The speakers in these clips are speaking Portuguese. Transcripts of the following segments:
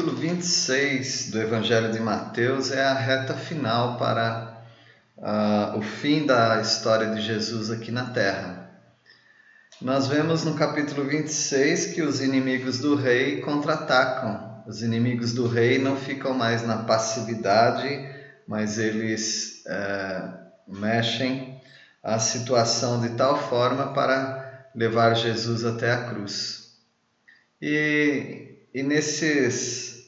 Capítulo 26 do Evangelho de Mateus é a reta final para uh, o fim da história de Jesus aqui na Terra. Nós vemos no capítulo 26 que os inimigos do rei contra-atacam. Os inimigos do rei não ficam mais na passividade, mas eles uh, mexem a situação de tal forma para levar Jesus até a cruz. E e nesses,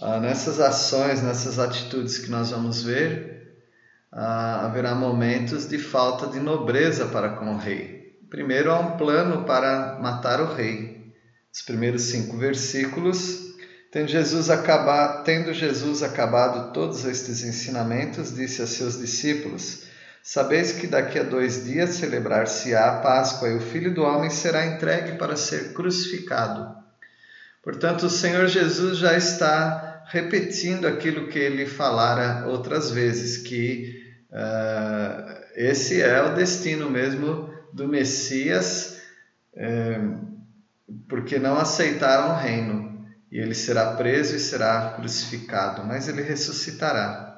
ah, nessas ações, nessas atitudes que nós vamos ver, ah, haverá momentos de falta de nobreza para com o rei. Primeiro, há um plano para matar o rei. Os primeiros cinco versículos. Tendo Jesus, acabar, tendo Jesus acabado todos estes ensinamentos, disse a seus discípulos: Sabeis que daqui a dois dias celebrar-se-á a Páscoa e o Filho do Homem será entregue para ser crucificado. Portanto, o Senhor Jesus já está repetindo aquilo que ele falara outras vezes, que uh, esse é o destino mesmo do Messias, uh, porque não aceitaram o reino, e ele será preso e será crucificado, mas ele ressuscitará.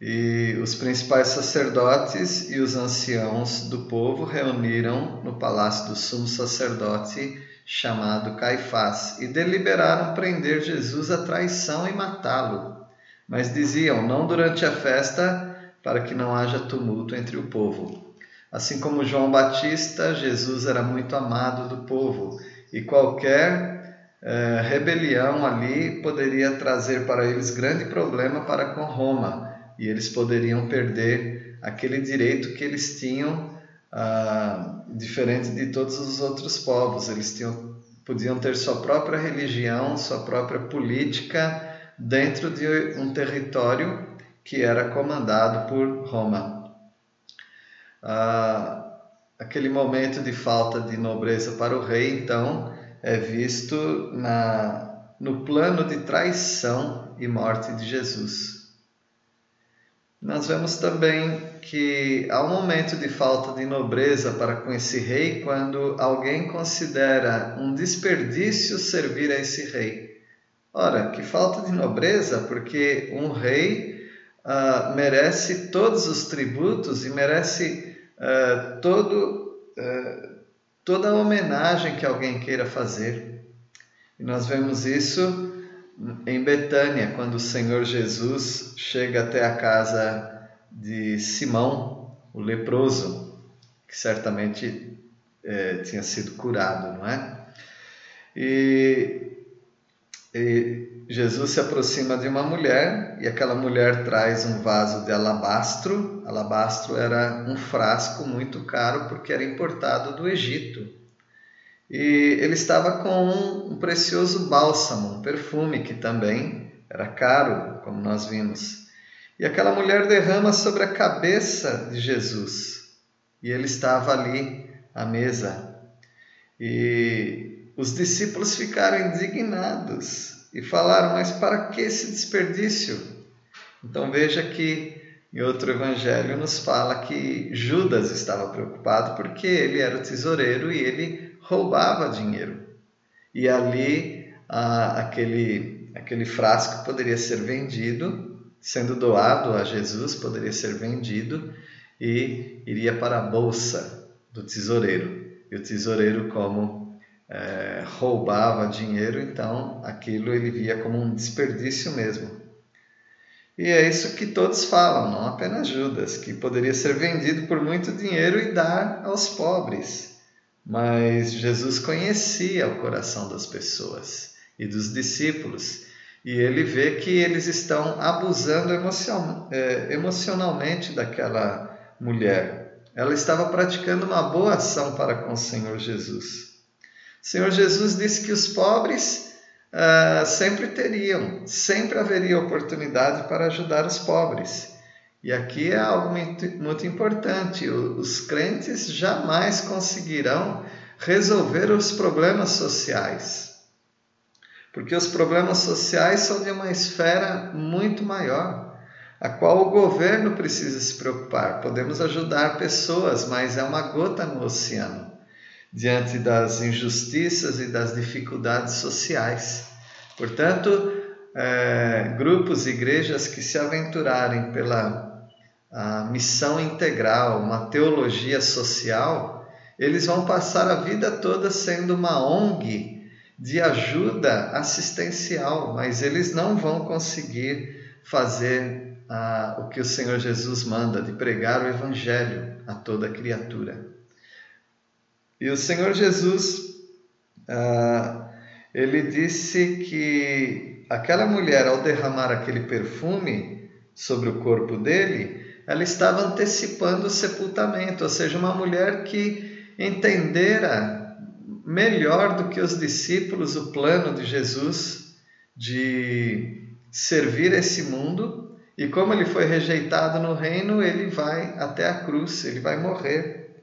E os principais sacerdotes e os anciãos do povo reuniram no palácio do sumo sacerdote chamado Caifás, e deliberaram prender Jesus à traição e matá-lo. Mas diziam: não durante a festa, para que não haja tumulto entre o povo. Assim como João Batista, Jesus era muito amado do povo, e qualquer eh, rebelião ali poderia trazer para eles grande problema para com Roma, e eles poderiam perder aquele direito que eles tinham ah, diferente de todos os outros povos. Eles tinham, podiam ter sua própria religião, sua própria política dentro de um território que era comandado por Roma. Ah, aquele momento de falta de nobreza para o rei, então, é visto na, no plano de traição e morte de Jesus. Nós vemos também que há um momento de falta de nobreza para com esse rei quando alguém considera um desperdício servir a esse rei. Ora, que falta de nobreza, porque um rei uh, merece todos os tributos e merece uh, todo, uh, toda a homenagem que alguém queira fazer. E nós vemos isso em Betânia, quando o Senhor Jesus chega até a casa de Simão, o leproso, que certamente é, tinha sido curado, não é? E, e Jesus se aproxima de uma mulher e aquela mulher traz um vaso de alabastro. Alabastro era um frasco muito caro porque era importado do Egito. E ele estava com um precioso bálsamo, um perfume que também era caro, como nós vimos. E aquela mulher derrama sobre a cabeça de Jesus. E ele estava ali à mesa. E os discípulos ficaram indignados e falaram: Mas para que esse desperdício? Então veja que em outro evangelho nos fala que Judas estava preocupado porque ele era o tesoureiro e ele roubava dinheiro. E ali ah, aquele, aquele frasco poderia ser vendido, sendo doado a Jesus, poderia ser vendido e iria para a bolsa do tesoureiro. E o tesoureiro, como é, roubava dinheiro, então aquilo ele via como um desperdício mesmo. E é isso que todos falam, não apenas Judas, que poderia ser vendido por muito dinheiro e dar aos pobres. Mas Jesus conhecia o coração das pessoas e dos discípulos, e ele vê que eles estão abusando é, emocionalmente daquela mulher. Ela estava praticando uma boa ação para com o Senhor Jesus. O Senhor Jesus disse que os pobres uh, sempre teriam, sempre haveria oportunidade para ajudar os pobres. E aqui é algo muito, muito importante: os crentes jamais conseguirão resolver os problemas sociais, porque os problemas sociais são de uma esfera muito maior, a qual o governo precisa se preocupar. Podemos ajudar pessoas, mas é uma gota no oceano diante das injustiças e das dificuldades sociais. Portanto, é, grupos igrejas que se aventurarem pela missão integral, uma teologia social, eles vão passar a vida toda sendo uma ONG de ajuda assistencial, mas eles não vão conseguir fazer ah, o que o Senhor Jesus manda, de pregar o Evangelho a toda criatura. E o Senhor Jesus, ah, ele disse que aquela mulher, ao derramar aquele perfume sobre o corpo dele, ela estava antecipando o sepultamento, ou seja, uma mulher que entendera melhor do que os discípulos o plano de Jesus de servir esse mundo e como ele foi rejeitado no reino, ele vai até a cruz, ele vai morrer.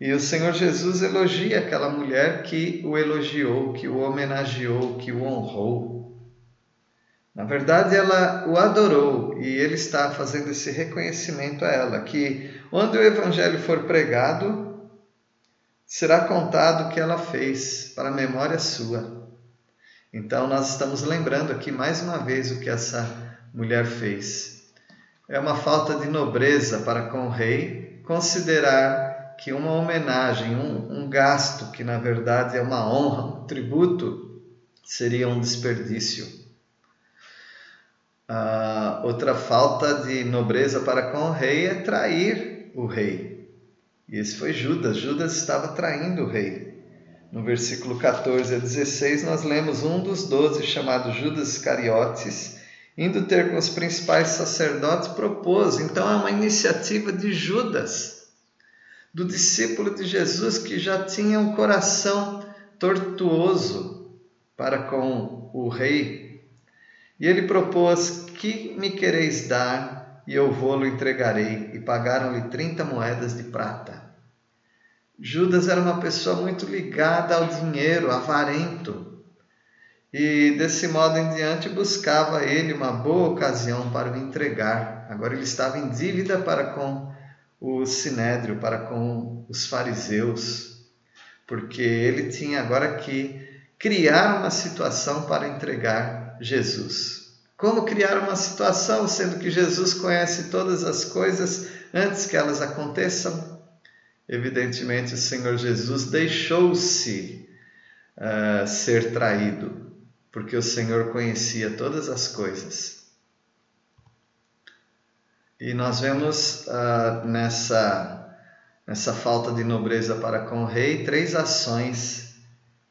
E o Senhor Jesus elogia aquela mulher que o elogiou, que o homenageou, que o honrou. Na verdade, ela o adorou e ele está fazendo esse reconhecimento a ela, que onde o evangelho for pregado, será contado o que ela fez para a memória sua. Então, nós estamos lembrando aqui mais uma vez o que essa mulher fez. É uma falta de nobreza para com o rei considerar que uma homenagem, um, um gasto que na verdade é uma honra, um tributo, seria um desperdício. Ah, outra falta de nobreza para com o rei é trair o rei. E esse foi Judas. Judas estava traindo o rei. No versículo 14 a 16, nós lemos um dos doze, chamado Judas Iscariotes, indo ter com os principais sacerdotes, propôs. Então é uma iniciativa de Judas, do discípulo de Jesus que já tinha um coração tortuoso para com o rei e ele propôs: Que me quereis dar, e eu vou-lo entregarei. E pagaram-lhe trinta moedas de prata. Judas era uma pessoa muito ligada ao dinheiro, avarento. E desse modo em diante buscava ele uma boa ocasião para o entregar. Agora ele estava em dívida para com o sinédrio, para com os fariseus, porque ele tinha agora que criar uma situação para entregar Jesus. Como criar uma situação, sendo que Jesus conhece todas as coisas antes que elas aconteçam? Evidentemente, o Senhor Jesus deixou-se uh, ser traído, porque o Senhor conhecia todas as coisas. E nós vemos uh, nessa, nessa falta de nobreza para com o rei três ações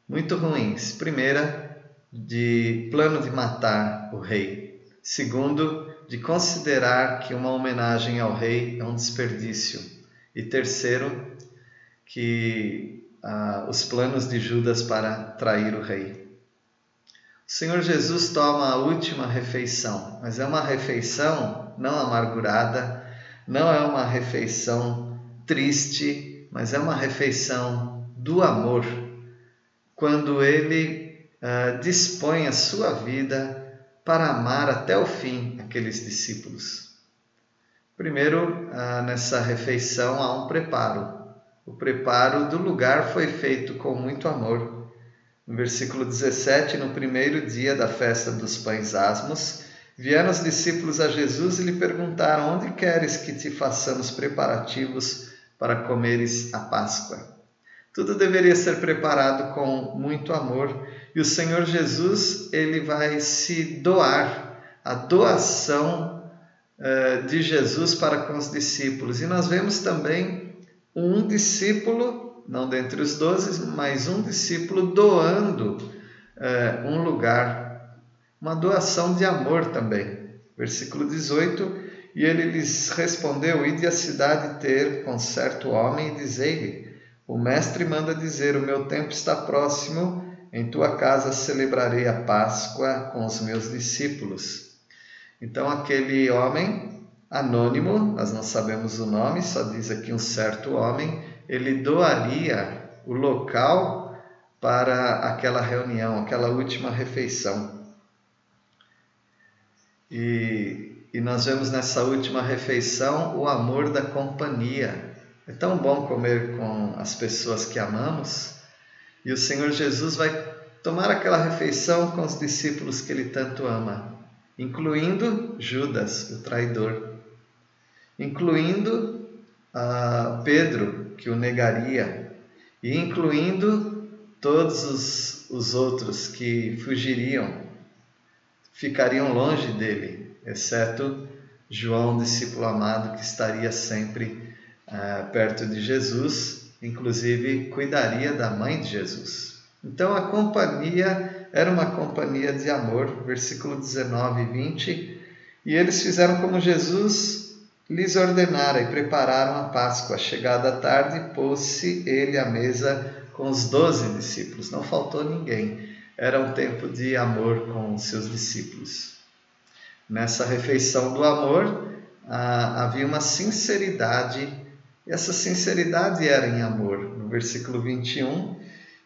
muito ruins. Primeira, de plano de matar o rei. Segundo, de considerar que uma homenagem ao rei é um desperdício. E terceiro, que ah, os planos de Judas para trair o rei. O Senhor Jesus toma a última refeição, mas é uma refeição não amargurada, não é uma refeição triste, mas é uma refeição do amor. Quando ele uh, dispõe a sua vida para amar até o fim aqueles discípulos. Primeiro, uh, nessa refeição há um preparo. O preparo do lugar foi feito com muito amor. No versículo 17, no primeiro dia da festa dos pães asmos, vieram os discípulos a Jesus e lhe perguntaram: Onde queres que te façamos preparativos para comeres a Páscoa? Tudo deveria ser preparado com muito amor e o Senhor Jesus ele vai se doar, a doação uh, de Jesus para com os discípulos. E nós vemos também um discípulo, não dentre os doze, mas um discípulo doando uh, um lugar, uma doação de amor também. Versículo 18: E ele lhes respondeu: Ide à cidade ter com certo homem e dizei-lhe o mestre manda dizer: O meu tempo está próximo, em tua casa celebrarei a Páscoa com os meus discípulos. Então, aquele homem anônimo, nós não sabemos o nome, só diz aqui um certo homem, ele doaria o local para aquela reunião, aquela última refeição. E, e nós vemos nessa última refeição o amor da companhia é tão bom comer com as pessoas que amamos e o Senhor Jesus vai tomar aquela refeição com os discípulos que ele tanto ama, incluindo Judas, o traidor, incluindo uh, Pedro, que o negaria, e incluindo todos os, os outros que fugiriam, ficariam longe dele, exceto João, discípulo amado, que estaria sempre uh, perto de Jesus, inclusive cuidaria da mãe de Jesus. Então a companhia era uma companhia de amor, versículo 19 e 20, e eles fizeram como Jesus lhes ordenara e prepararam a Páscoa. Chegada a tarde, pôs-se ele à mesa com os doze discípulos. Não faltou ninguém. Era um tempo de amor com seus discípulos. Nessa refeição do amor, ah, havia uma sinceridade, essa sinceridade era em amor. No versículo 21,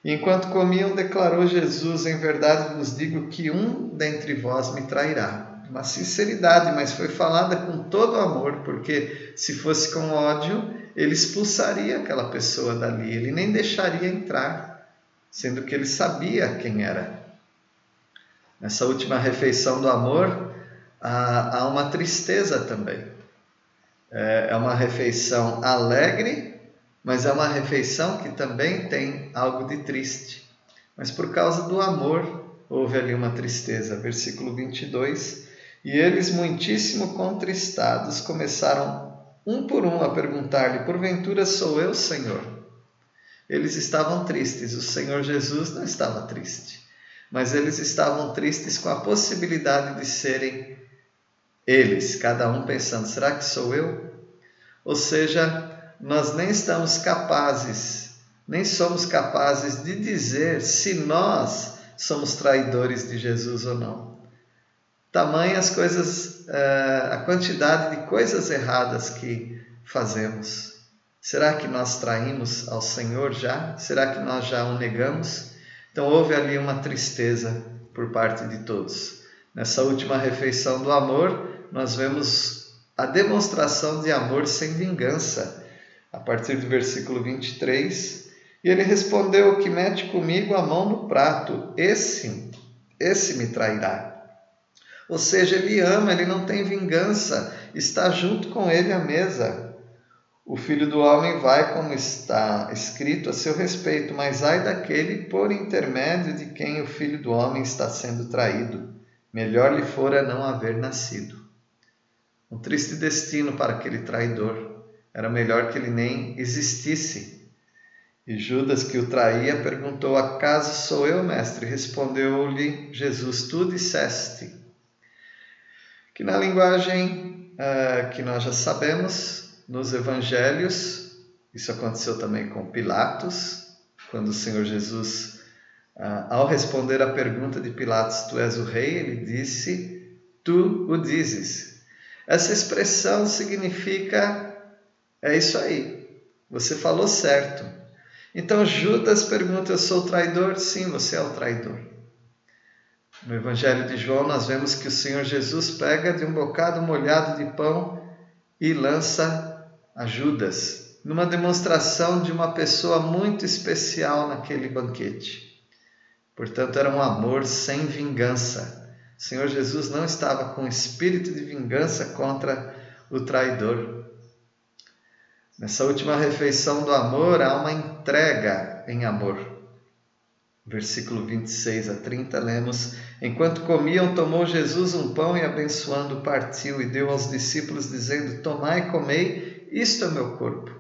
enquanto comiam, declarou Jesus: Em verdade vos digo que um dentre vós me trairá uma sinceridade, mas foi falada com todo amor, porque se fosse com ódio, ele expulsaria aquela pessoa dali, ele nem deixaria entrar, sendo que ele sabia quem era. Nessa última refeição do amor, há, uma tristeza também. É, é uma refeição alegre, mas é uma refeição que também tem algo de triste. Mas por causa do amor, houve ali uma tristeza. Versículo 22 e eles, muitíssimo contristados, começaram um por um a perguntar-lhe: Porventura sou eu, Senhor? Eles estavam tristes, o Senhor Jesus não estava triste, mas eles estavam tristes com a possibilidade de serem eles, cada um pensando: será que sou eu? Ou seja, nós nem estamos capazes, nem somos capazes de dizer se nós somos traidores de Jesus ou não tamanhas coisas, uh, a quantidade de coisas erradas que fazemos. Será que nós traímos ao Senhor já? Será que nós já o negamos? Então houve ali uma tristeza por parte de todos. Nessa última refeição do amor, nós vemos a demonstração de amor sem vingança, a partir do versículo 23. E ele respondeu: Que mete comigo a mão no prato, esse, esse me trairá. Ou seja, ele ama, ele não tem vingança, está junto com ele à mesa. O filho do homem vai como está escrito a seu respeito, mas ai daquele por intermédio de quem o filho do homem está sendo traído. Melhor lhe fora não haver nascido. Um triste destino para aquele traidor. Era melhor que ele nem existisse. E Judas, que o traía, perguntou: Acaso sou eu, mestre? Respondeu-lhe Jesus: Tu disseste que na linguagem uh, que nós já sabemos, nos evangelhos, isso aconteceu também com Pilatos, quando o Senhor Jesus, uh, ao responder à pergunta de Pilatos, Tu és o rei, ele disse, Tu o dizes. Essa expressão significa, é isso aí, você falou certo. Então Judas pergunta: Eu sou traidor? Sim, você é o traidor. No Evangelho de João, nós vemos que o Senhor Jesus pega de um bocado molhado de pão e lança a Judas, numa demonstração de uma pessoa muito especial naquele banquete. Portanto, era um amor sem vingança. O Senhor Jesus não estava com espírito de vingança contra o traidor. Nessa última refeição do amor, há uma entrega em amor versículo 26 a 30, lemos: Enquanto comiam, tomou Jesus um pão e, abençoando, partiu e deu aos discípulos, dizendo: Tomai e comei, isto é meu corpo.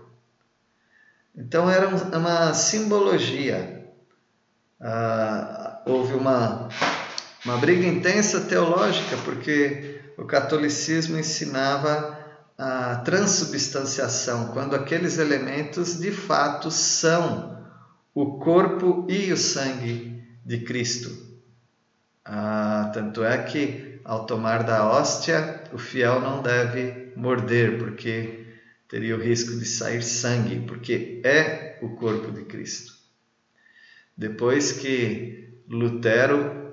Então era uma simbologia. Ah, houve uma, uma briga intensa teológica, porque o catolicismo ensinava a transubstanciação, quando aqueles elementos de fato são o corpo e o sangue de Cristo. Ah, tanto é que, ao tomar da hóstia, o fiel não deve morder, porque teria o risco de sair sangue, porque é o corpo de Cristo. Depois que Lutero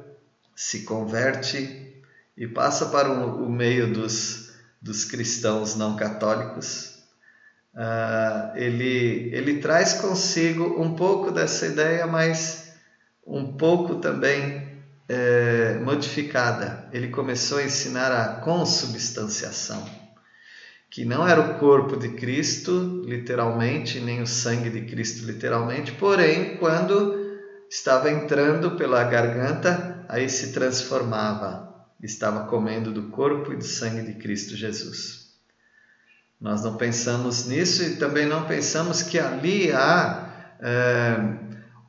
se converte e passa para o meio dos, dos cristãos não católicos, uh, ele, ele traz consigo um pouco dessa ideia, mas um pouco também é, modificada. Ele começou a ensinar a consubstanciação, que não era o corpo de Cristo, literalmente, nem o sangue de Cristo, literalmente, porém, quando estava entrando pela garganta, aí se transformava, estava comendo do corpo e do sangue de Cristo Jesus. Nós não pensamos nisso e também não pensamos que ali há é,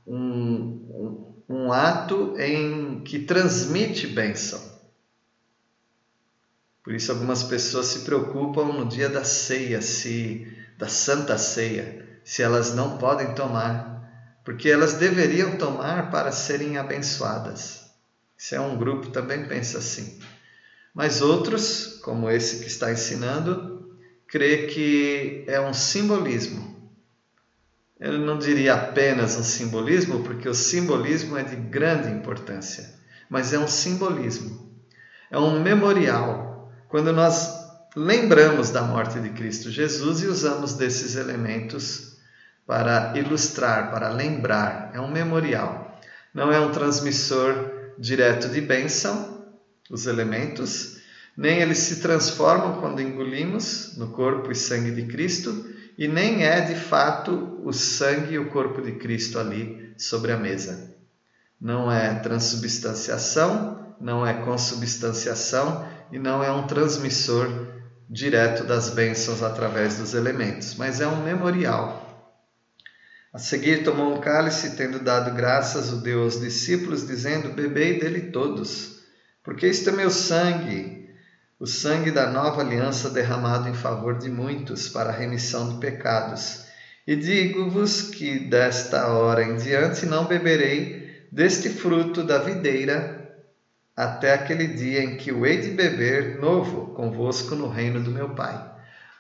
um, um, ato em que transmite bênção. Por isso algumas pessoas se preocupam no dia da ceia, se da Santa Ceia, se elas não podem tomar, porque elas deveriam tomar para serem abençoadas. Isso é um grupo também pensa assim. Mas outros, como esse que está ensinando, crê que é um simbolismo. Eu não diria apenas um simbolismo, porque o simbolismo é de grande importância, mas é um simbolismo, é um memorial. Quando nós lembramos da morte de Cristo Jesus e usamos desses elementos para ilustrar, para lembrar, é um memorial. Não é um transmissor direto de bênção, os elementos, nem eles se transformam quando engolimos no corpo e sangue de Cristo, e nem é de fato o sangue e o corpo de Cristo ali sobre a mesa. Não é transubstanciação, não é consubstanciação e não é um transmissor direto das bênçãos através dos elementos, mas é um memorial. A seguir tomou um cálice, tendo dado graças, o deu aos discípulos, dizendo: Bebei dele todos, porque isto é meu sangue, o sangue da nova aliança derramado em favor de muitos para a remissão de pecados. E digo-vos que desta hora em diante não beberei deste fruto da videira até aquele dia em que o hei de beber novo convosco no reino do meu Pai.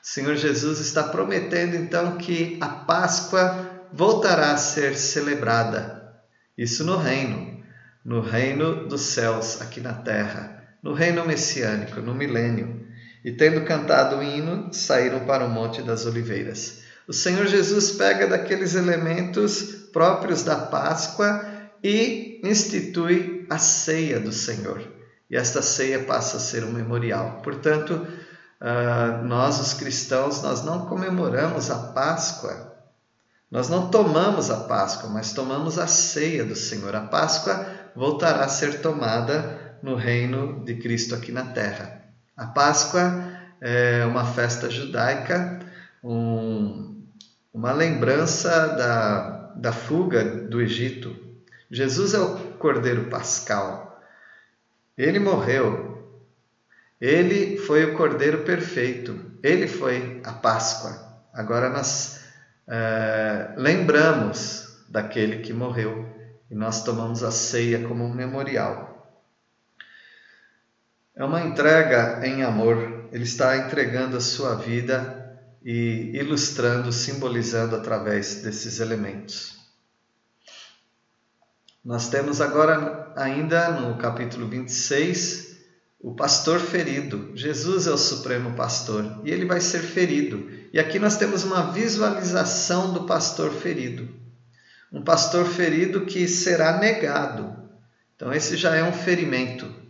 O Senhor Jesus está prometendo então que a Páscoa voltará a ser celebrada. Isso no reino, no reino dos céus aqui na terra no reino messiânico, no milênio, e tendo cantado o hino, saíram para o Monte das Oliveiras. O Senhor Jesus pega daqueles elementos próprios da Páscoa e institui a ceia do Senhor. E esta ceia passa a ser um memorial. Portanto, ah, nós, os cristãos, nós não comemoramos a Páscoa, nós não tomamos a Páscoa, mas tomamos a ceia do Senhor. A Páscoa voltará a ser tomada no reino de Cristo aqui na terra. A Páscoa é uma festa judaica, um, uma lembrança da, da fuga do Egito. Jesus é o Cordeiro Pascal. Ele morreu. Ele foi o Cordeiro perfeito. Ele foi a Páscoa. Agora nós é, lembramos daquele que morreu e nós tomamos a ceia como um memorial. É uma entrega em amor. Ele está entregando a sua vida e ilustrando, simbolizando através desses elementos. Nós temos agora, ainda no capítulo 26, o pastor ferido. Jesus é o supremo pastor e ele vai ser ferido. E aqui nós temos uma visualização do pastor ferido. Um pastor ferido que será negado. Então, esse já é um ferimento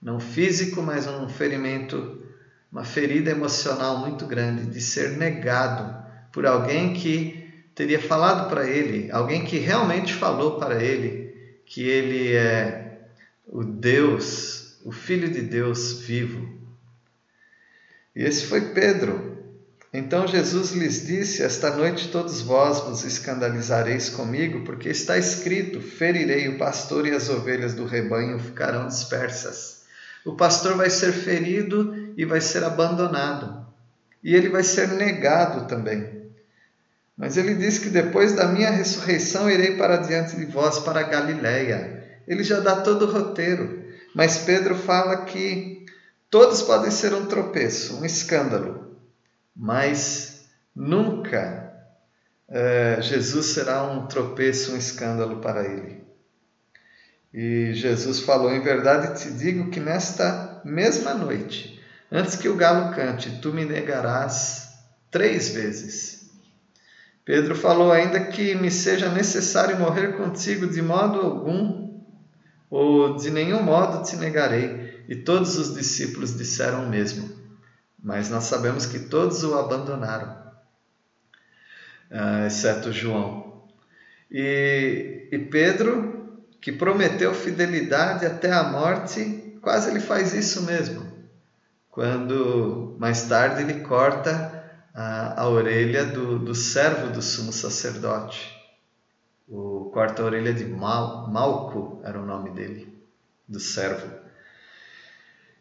não físico, mas um ferimento, uma ferida emocional muito grande de ser negado por alguém que teria falado para ele, alguém que realmente falou para ele que ele é o Deus, o Filho de Deus vivo. E esse foi Pedro. Então Jesus lhes disse: Esta noite todos vós vos escandalizareis comigo, porque está escrito: Ferirei o pastor e as ovelhas do rebanho ficarão dispersas o pastor vai ser ferido e vai ser abandonado. E ele vai ser negado também. Mas ele diz que depois da minha ressurreição irei para diante de vós para Galiléia. Ele já dá todo o roteiro. Mas Pedro fala que todos podem ser um tropeço, um escândalo. Mas nunca eh, Jesus será um tropeço, um escândalo para ele. E Jesus falou: Em verdade te digo que nesta mesma noite, antes que o galo cante, tu me negarás três vezes. Pedro falou ainda que me seja necessário morrer contigo de modo algum, ou de nenhum modo te negarei. E todos os discípulos disseram o mesmo. Mas nós sabemos que todos o abandonaram, ah, exceto João. E, e Pedro, que prometeu fidelidade até a morte, quase ele faz isso mesmo. Quando mais tarde ele corta a, a orelha do, do servo do sumo sacerdote. O corta a orelha de Mal, Malco era o nome dele, do servo.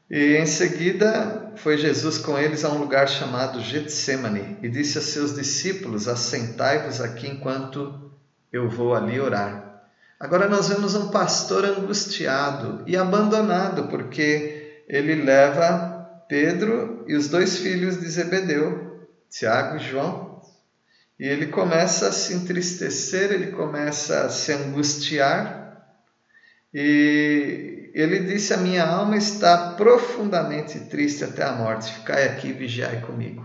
E em seguida foi Jesus com eles a um lugar chamado Getsemane e disse a seus discípulos: Assentai-vos aqui enquanto eu vou ali orar. Agora nós vemos um pastor angustiado e abandonado, porque ele leva Pedro e os dois filhos de Zebedeu, Tiago e João, e ele começa a se entristecer, ele começa a se angustiar, e ele disse: A minha alma está profundamente triste até a morte, ficai aqui vigiai comigo.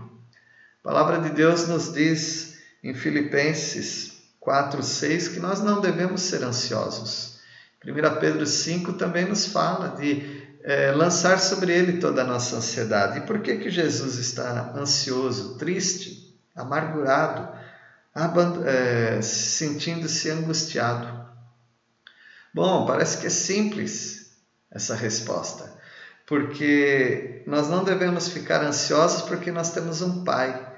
A palavra de Deus nos diz em Filipenses 4, 6, que nós não devemos ser ansiosos. 1 Pedro 5 também nos fala de é, lançar sobre ele toda a nossa ansiedade. E por que, que Jesus está ansioso, triste, amargurado, é, sentindo-se angustiado? Bom, parece que é simples essa resposta, porque nós não devemos ficar ansiosos porque nós temos um Pai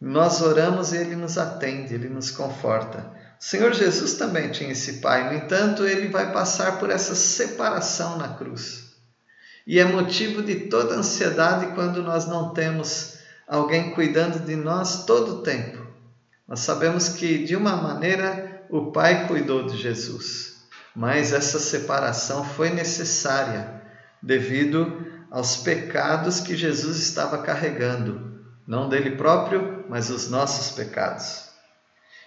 nós oramos e ele nos atende, ele nos conforta. O Senhor Jesus também tinha esse Pai, no entanto, ele vai passar por essa separação na cruz. E é motivo de toda ansiedade quando nós não temos alguém cuidando de nós todo o tempo. Nós sabemos que, de uma maneira, o Pai cuidou de Jesus, mas essa separação foi necessária devido aos pecados que Jesus estava carregando não dele próprio, mas os nossos pecados.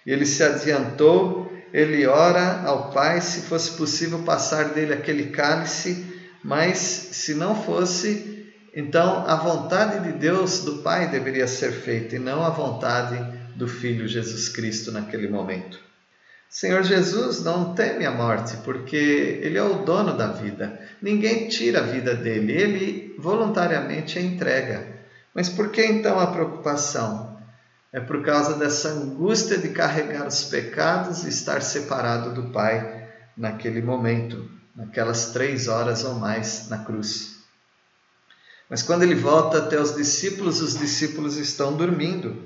Ele se adiantou, ele ora ao Pai se fosse possível passar dele aquele cálice, mas se não fosse, então a vontade de Deus, do Pai, deveria ser feita e não a vontade do Filho Jesus Cristo naquele momento. Senhor Jesus não teme a morte, porque Ele é o dono da vida. Ninguém tira a vida dele, Ele voluntariamente a entrega. Mas por que então a preocupação? É por causa dessa angústia de carregar os pecados e estar separado do Pai naquele momento, naquelas três horas ou mais na cruz. Mas quando ele volta até os discípulos, os discípulos estão dormindo.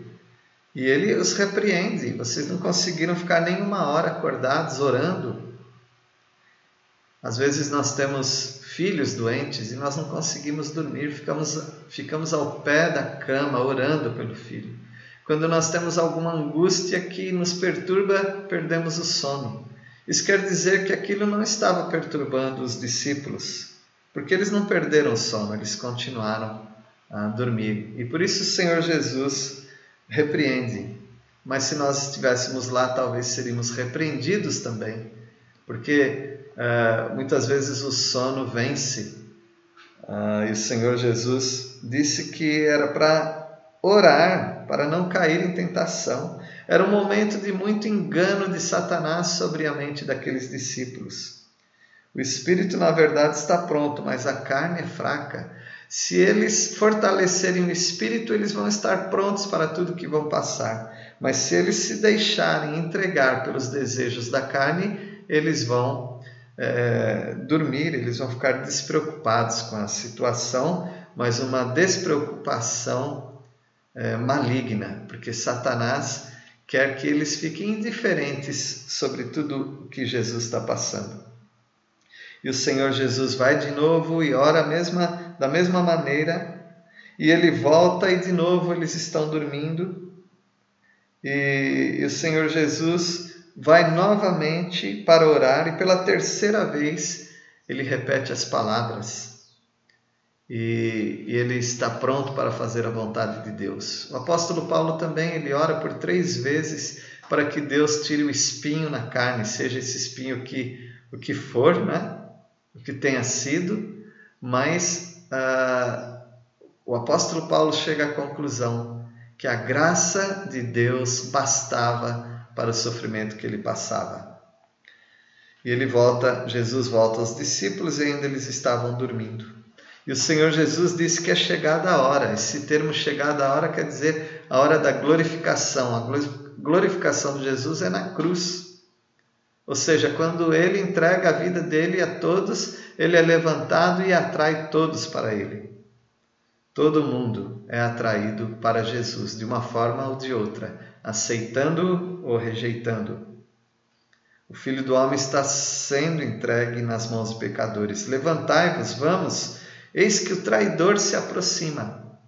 E ele os repreende: vocês não conseguiram ficar nem uma hora acordados orando. Às vezes nós temos filhos doentes e nós não conseguimos dormir, ficamos, ficamos ao pé da cama orando pelo filho. Quando nós temos alguma angústia que nos perturba, perdemos o sono. Isso quer dizer que aquilo não estava perturbando os discípulos, porque eles não perderam o sono, eles continuaram a dormir. E por isso o Senhor Jesus repreende. Mas se nós estivéssemos lá, talvez seríamos repreendidos também, porque uh, muitas vezes o sono vence. Uh, e o Senhor Jesus disse que era para orar, para não cair em tentação. Era um momento de muito engano de Satanás sobre a mente daqueles discípulos. O espírito, na verdade, está pronto, mas a carne é fraca. Se eles fortalecerem o espírito, eles vão estar prontos para tudo que vão passar. Mas se eles se deixarem entregar pelos desejos da carne, eles vão é, dormir, eles vão ficar despreocupados com a situação, mas uma despreocupação é, maligna, porque Satanás quer que eles fiquem indiferentes sobre tudo o que Jesus está passando. E o Senhor Jesus vai de novo e ora mesma, da mesma maneira, e ele volta e de novo eles estão dormindo. E, e o Senhor Jesus vai novamente para orar e pela terceira vez ele repete as palavras. E, e, ele está pronto para fazer a vontade de Deus. O apóstolo Paulo também ele ora por três vezes para que Deus tire o espinho na carne, seja esse espinho que o que for, né? O que tenha sido, mas ah, o apóstolo Paulo chega à conclusão que a graça de Deus bastava para o sofrimento que ele passava. E ele volta, Jesus volta aos discípulos e ainda eles estavam dormindo. E o Senhor Jesus disse que é chegada a hora. Esse termo chegada a hora quer dizer a hora da glorificação. A glorificação de Jesus é na cruz. Ou seja, quando ele entrega a vida dele a todos, ele é levantado e atrai todos para ele. Todo mundo é atraído para Jesus de uma forma ou de outra, aceitando ou rejeitando. O Filho do Homem está sendo entregue nas mãos dos pecadores. Levantai-vos, vamos, eis que o traidor se aproxima.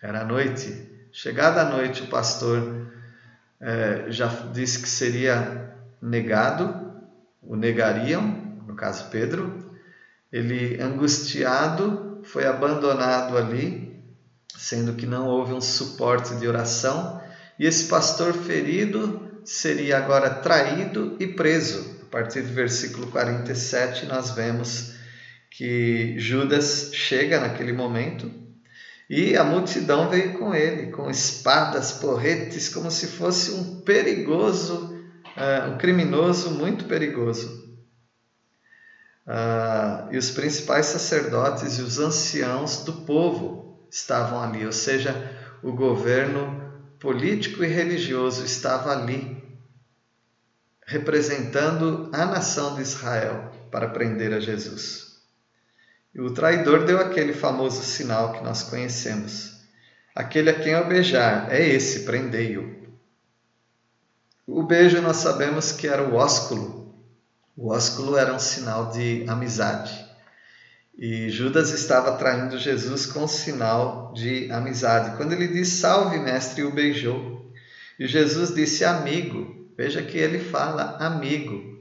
Era noite. Chegada a noite, o pastor eh, já disse que seria negado, o negariam, no caso Pedro. Ele, angustiado, foi abandonado ali, sendo que não houve um suporte de oração, e esse pastor ferido seria agora traído e preso. A partir do versículo 47, nós vemos que Judas chega naquele momento e a multidão veio com ele, com espadas, porretes, como se fosse um perigoso uh, um criminoso muito perigoso. Uh, e os principais sacerdotes e os anciãos do povo estavam ali, ou seja, o governo político e religioso estava ali, representando a nação de Israel para prender a Jesus. E o traidor deu aquele famoso sinal que nós conhecemos: aquele a quem eu beijar, é esse, prendei-o. O beijo nós sabemos que era o ósculo. O ósculo era um sinal de amizade. E Judas estava traindo Jesus com sinal de amizade. Quando ele disse salve, mestre, o beijou. E Jesus disse amigo. Veja que ele fala amigo.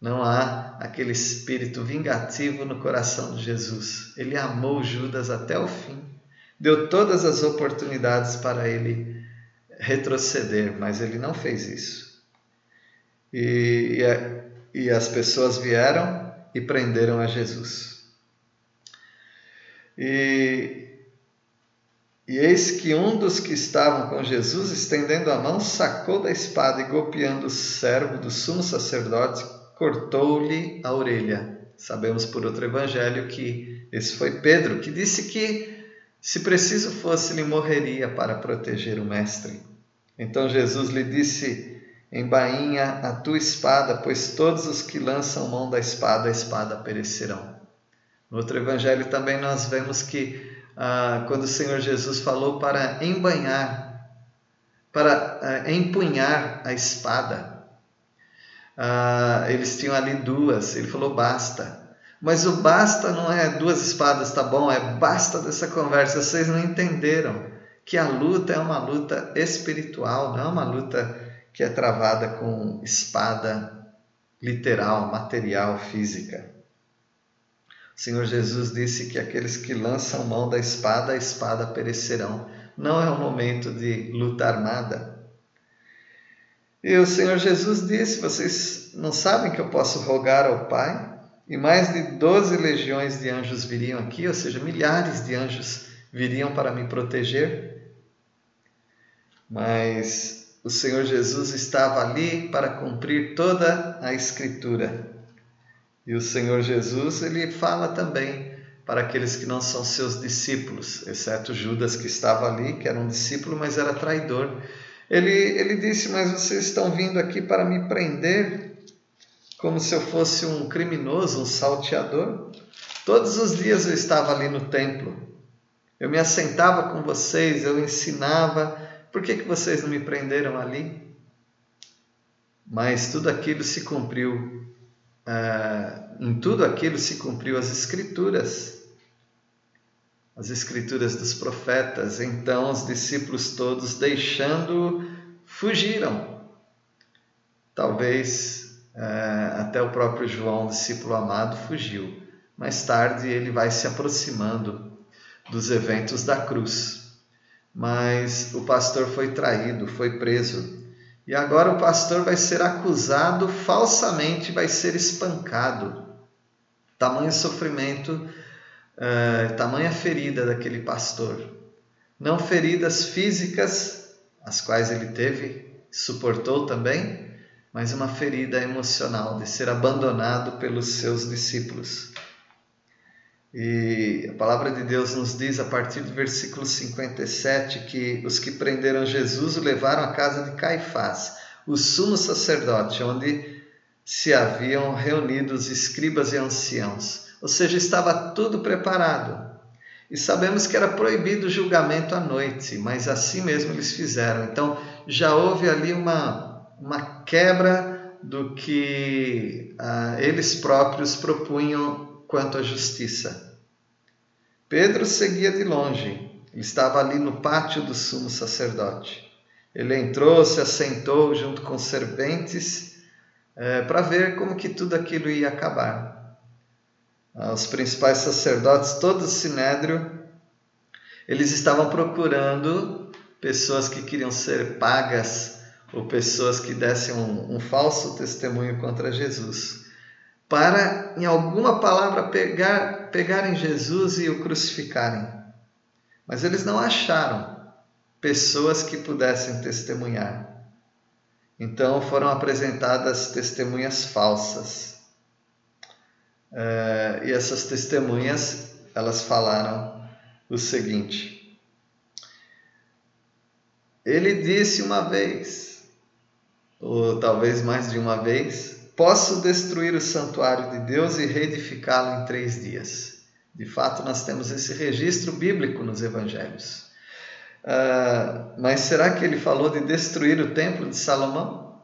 Não há aquele espírito vingativo no coração de Jesus. Ele amou Judas até o fim. Deu todas as oportunidades para ele retroceder, mas ele não fez isso. E, e, e as pessoas vieram e prenderam a Jesus. E, e eis que um dos que estavam com Jesus, estendendo a mão, sacou da espada e golpeando o servo do sumo sacerdote, cortou-lhe a orelha. Sabemos por outro evangelho que esse foi Pedro, que disse que, se preciso fosse, ele morreria para proteger o Mestre. Então Jesus lhe disse: Embainha a tua espada, pois todos os que lançam mão da espada, a espada perecerão. No outro evangelho também nós vemos que ah, quando o Senhor Jesus falou para embanhar, para ah, empunhar a espada, ah, eles tinham ali duas, ele falou basta. Mas o basta não é duas espadas, tá bom? É basta dessa conversa. Vocês não entenderam que a luta é uma luta espiritual, não é uma luta que é travada com espada literal, material, física. O Senhor Jesus disse que aqueles que lançam mão da espada, a espada perecerão. Não é o momento de luta armada. E o Senhor Jesus disse: Vocês não sabem que eu posso rogar ao Pai? E mais de doze legiões de anjos viriam aqui, ou seja, milhares de anjos viriam para me proteger. Mas o Senhor Jesus estava ali para cumprir toda a Escritura. E o Senhor Jesus, ele fala também para aqueles que não são seus discípulos, exceto Judas que estava ali, que era um discípulo, mas era traidor. Ele, ele disse: Mas vocês estão vindo aqui para me prender, como se eu fosse um criminoso, um salteador? Todos os dias eu estava ali no templo, eu me assentava com vocês, eu ensinava por que, que vocês não me prenderam ali? Mas tudo aquilo se cumpriu, uh, em tudo aquilo se cumpriu as Escrituras, as Escrituras dos profetas. Então os discípulos todos, deixando, fugiram. Talvez uh, até o próprio João, discípulo amado, fugiu. Mais tarde ele vai se aproximando dos eventos da cruz mas o pastor foi traído, foi preso. E agora o pastor vai ser acusado falsamente, vai ser espancado. Tamanho sofrimento, uh, tamanha ferida daquele pastor. Não feridas físicas, as quais ele teve, suportou também, mas uma ferida emocional de ser abandonado pelos seus discípulos. E a palavra de Deus nos diz, a partir do versículo 57, que os que prenderam Jesus o levaram à casa de Caifás, o sumo sacerdote, onde se haviam reunido os escribas e anciãos. Ou seja, estava tudo preparado. E sabemos que era proibido o julgamento à noite, mas assim mesmo eles fizeram. Então já houve ali uma, uma quebra do que ah, eles próprios propunham quanto à justiça. Pedro seguia de longe, ele estava ali no pátio do sumo sacerdote. Ele entrou, se assentou junto com os serventes é, para ver como que tudo aquilo ia acabar. Os principais sacerdotes, todo o sinédrio, eles estavam procurando pessoas que queriam ser pagas ou pessoas que dessem um, um falso testemunho contra Jesus para, em alguma palavra, pegar, pegarem Jesus e o crucificarem. Mas eles não acharam pessoas que pudessem testemunhar. Então foram apresentadas testemunhas falsas. É, e essas testemunhas, elas falaram o seguinte: Ele disse uma vez, ou talvez mais de uma vez, Posso destruir o santuário de Deus e reedificá-lo em três dias. De fato, nós temos esse registro bíblico nos evangelhos. Uh, mas será que ele falou de destruir o templo de Salomão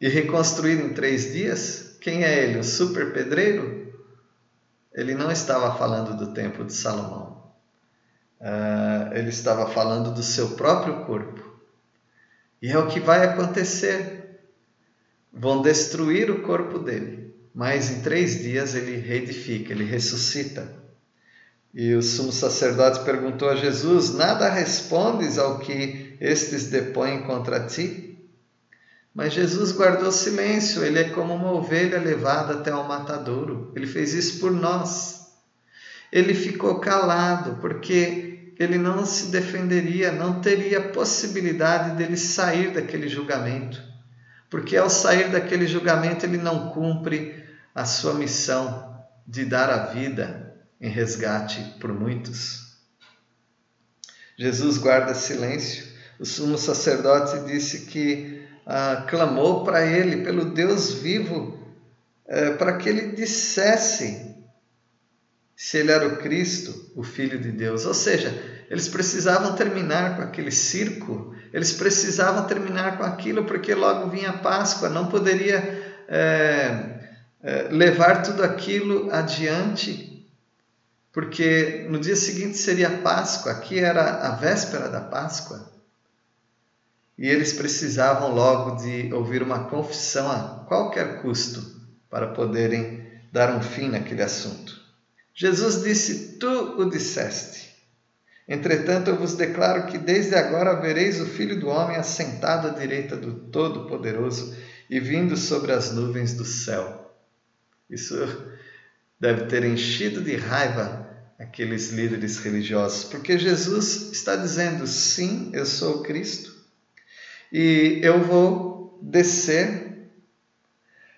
e reconstruir em três dias? Quem é ele? O super pedreiro? Ele não estava falando do templo de Salomão. Uh, ele estava falando do seu próprio corpo. E é o que vai acontecer vão destruir o corpo dele, mas em três dias ele reedifica, ele ressuscita. E o sumo sacerdote perguntou a Jesus: Nada respondes ao que estes depõem contra ti? Mas Jesus guardou silêncio, ele é como uma ovelha levada até ao matadouro. Ele fez isso por nós. Ele ficou calado, porque ele não se defenderia, não teria possibilidade dele sair daquele julgamento porque ao sair daquele julgamento ele não cumpre a sua missão de dar a vida em resgate por muitos. Jesus guarda silêncio. O sumo sacerdote disse que ah, clamou para ele, pelo Deus vivo, eh, para que ele dissesse se ele era o Cristo, o Filho de Deus. Ou seja, eles precisavam terminar com aquele circo, eles precisavam terminar com aquilo porque logo vinha a Páscoa, não poderia é, é, levar tudo aquilo adiante, porque no dia seguinte seria Páscoa, aqui era a véspera da Páscoa. E eles precisavam logo de ouvir uma confissão a qualquer custo para poderem dar um fim naquele assunto. Jesus disse: Tu o disseste. Entretanto, eu vos declaro que desde agora vereis o Filho do Homem assentado à direita do Todo-Poderoso e vindo sobre as nuvens do céu. Isso deve ter enchido de raiva aqueles líderes religiosos, porque Jesus está dizendo: sim, eu sou o Cristo e eu vou descer,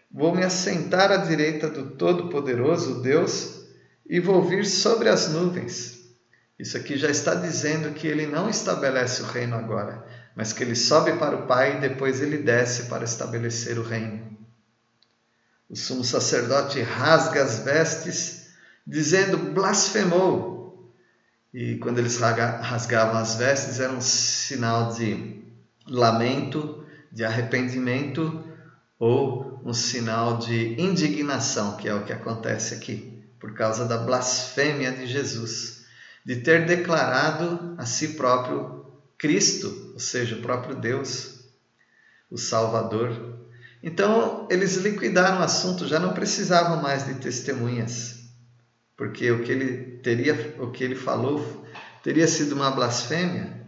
vou me assentar à direita do Todo-Poderoso, Deus, e vou vir sobre as nuvens. Isso aqui já está dizendo que ele não estabelece o reino agora, mas que ele sobe para o Pai e depois ele desce para estabelecer o reino. O sumo sacerdote rasga as vestes, dizendo blasfemou. E quando eles rasgavam as vestes, era um sinal de lamento, de arrependimento ou um sinal de indignação, que é o que acontece aqui, por causa da blasfêmia de Jesus de ter declarado a si próprio Cristo, ou seja, o próprio Deus, o Salvador. Então, eles liquidaram o assunto, já não precisavam mais de testemunhas, porque o que ele teria, o que ele falou teria sido uma blasfêmia.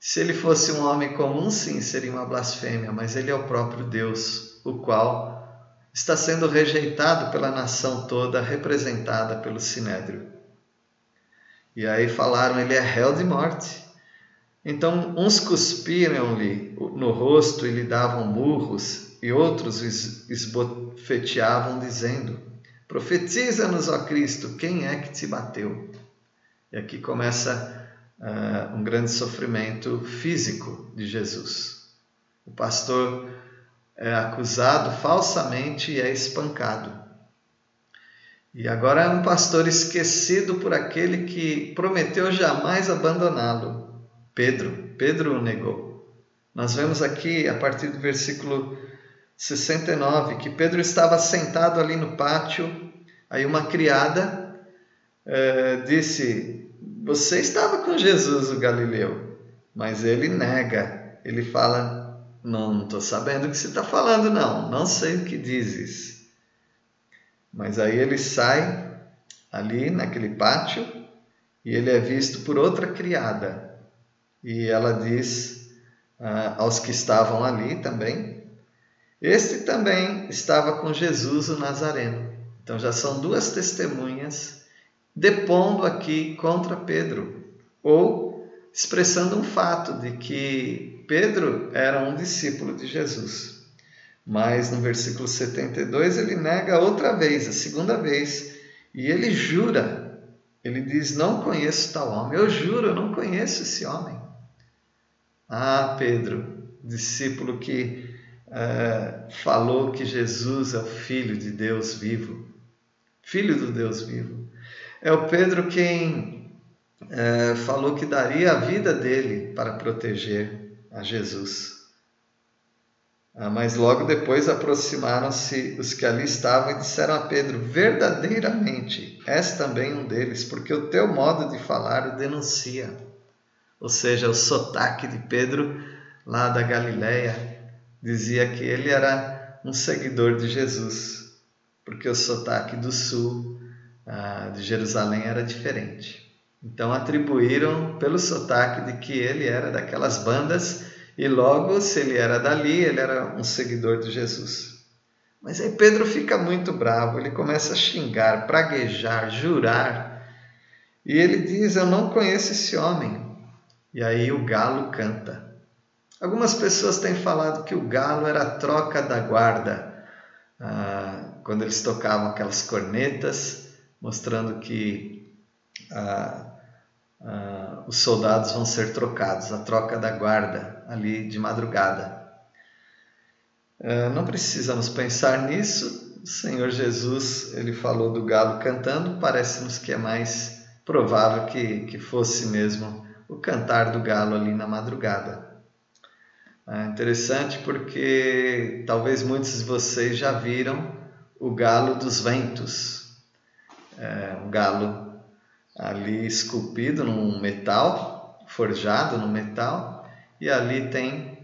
Se ele fosse um homem comum, sim, seria uma blasfêmia, mas ele é o próprio Deus, o qual está sendo rejeitado pela nação toda, representada pelo Sinédrio. E aí falaram, ele é réu de morte. Então, uns cuspiram-lhe no rosto e lhe davam murros, e outros esbofeteavam, dizendo: Profetiza-nos, ó Cristo, quem é que te bateu? E aqui começa uh, um grande sofrimento físico de Jesus. O pastor é acusado falsamente e é espancado. E agora é um pastor esquecido por aquele que prometeu jamais abandoná-lo. Pedro. Pedro o negou. Nós vemos aqui, a partir do versículo 69, que Pedro estava sentado ali no pátio, aí uma criada eh, disse: Você estava com Jesus, o Galileu. Mas ele nega, ele fala: Não estou sabendo o que você está falando, não, não sei o que dizes. Mas aí ele sai ali naquele pátio e ele é visto por outra criada e ela diz ah, aos que estavam ali também: Este também estava com Jesus o Nazareno. Então já são duas testemunhas depondo aqui contra Pedro, ou expressando um fato de que Pedro era um discípulo de Jesus. Mas no versículo 72 ele nega outra vez, a segunda vez, e ele jura. Ele diz: Não conheço tal homem. Eu juro, eu não conheço esse homem. Ah, Pedro, discípulo que uh, falou que Jesus é o Filho de Deus vivo, Filho do Deus vivo. É o Pedro quem uh, falou que daria a vida dele para proteger a Jesus. Ah, mas logo depois aproximaram-se os que ali estavam e disseram a Pedro: Verdadeiramente, és também um deles, porque o teu modo de falar o denuncia ou seja, o sotaque de Pedro lá da Galileia dizia que ele era um seguidor de Jesus, porque o sotaque do sul ah, de Jerusalém era diferente. Então atribuíram pelo sotaque de que ele era daquelas bandas e logo, se ele era dali, ele era um seguidor de Jesus. Mas aí Pedro fica muito bravo, ele começa a xingar, praguejar, jurar. E ele diz: Eu não conheço esse homem. E aí o galo canta. Algumas pessoas têm falado que o galo era a troca da guarda, ah, quando eles tocavam aquelas cornetas, mostrando que ah, ah, os soldados vão ser trocados, a troca da guarda ali de madrugada. Ah, não precisamos pensar nisso. O Senhor Jesus ele falou do galo cantando, parece-nos que é mais provável que, que fosse mesmo o cantar do galo ali na madrugada. É interessante porque talvez muitos de vocês já viram o galo dos ventos. É um galo ali esculpido num metal, forjado no metal, e ali tem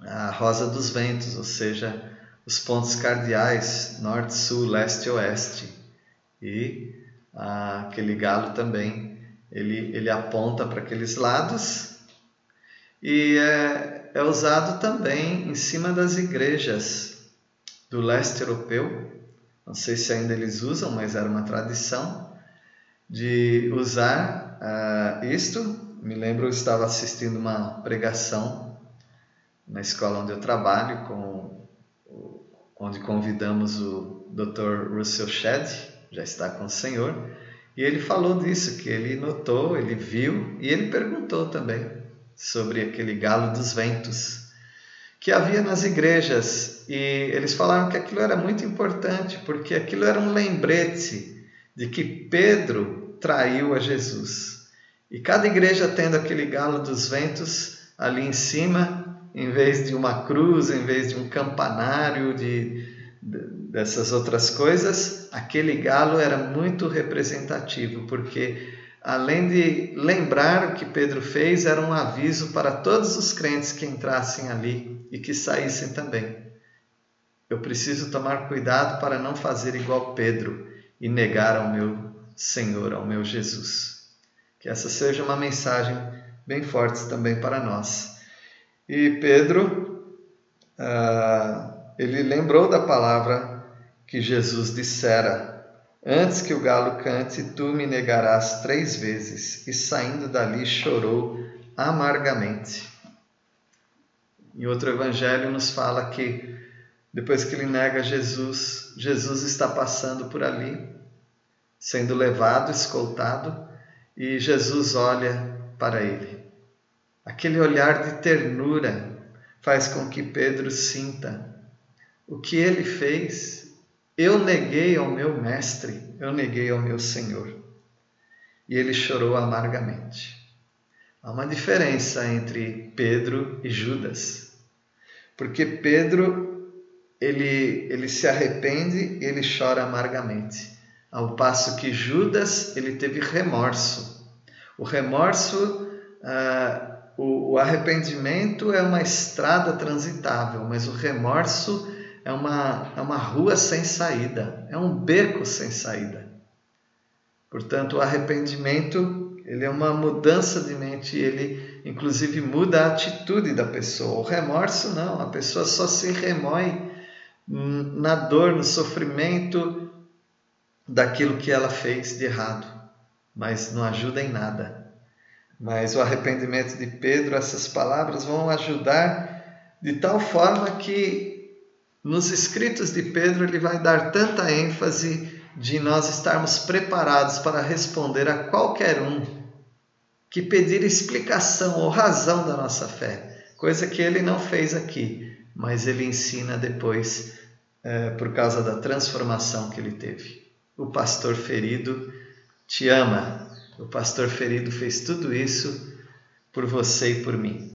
a rosa dos ventos, ou seja, os pontos cardeais norte, sul, leste e oeste. E ah, aquele galo também ele, ele aponta para aqueles lados e é, é usado também em cima das igrejas do leste europeu. Não sei se ainda eles usam, mas era uma tradição de usar uh, isto. Me lembro, eu estava assistindo uma pregação na escola onde eu trabalho, com, onde convidamos o Dr. Russell Shedd, já está com o Senhor, e ele falou disso, que ele notou, ele viu e ele perguntou também sobre aquele galo dos ventos que havia nas igrejas. E eles falaram que aquilo era muito importante, porque aquilo era um lembrete de que Pedro traiu a Jesus. E cada igreja tendo aquele galo dos ventos ali em cima, em vez de uma cruz, em vez de um campanário de dessas outras coisas, aquele galo era muito representativo, porque além de lembrar o que Pedro fez, era um aviso para todos os crentes que entrassem ali e que saíssem também. Eu preciso tomar cuidado para não fazer igual Pedro e negar ao meu Senhor, ao meu Jesus. Que essa seja uma mensagem bem forte também para nós. E Pedro, ah, ele lembrou da palavra que Jesus dissera: Antes que o galo cante, tu me negarás três vezes. E saindo dali chorou amargamente. Em outro evangelho nos fala que depois que ele nega Jesus, Jesus está passando por ali, sendo levado, escoltado, e Jesus olha para ele. Aquele olhar de ternura faz com que Pedro sinta o que ele fez. Eu neguei ao meu mestre, eu neguei ao meu Senhor. E ele chorou amargamente. Há uma diferença entre Pedro e Judas. Porque Pedro ele, ele se arrepende e ele chora amargamente, ao passo que Judas ele teve remorso. O remorso, ah, o, o arrependimento é uma estrada transitável, mas o remorso é uma, é uma rua sem saída, é um beco sem saída. Portanto, o arrependimento ele é uma mudança de mente, ele inclusive muda a atitude da pessoa. O remorso não, a pessoa só se remói na dor, no sofrimento daquilo que ela fez de errado, mas não ajuda em nada. Mas o arrependimento de Pedro, essas palavras vão ajudar de tal forma que nos escritos de Pedro ele vai dar tanta ênfase de nós estarmos preparados para responder a qualquer um que pedir explicação ou razão da nossa fé, coisa que ele não fez aqui, mas ele ensina depois é, por causa da transformação que ele teve. O pastor ferido te ama. O pastor ferido fez tudo isso por você e por mim.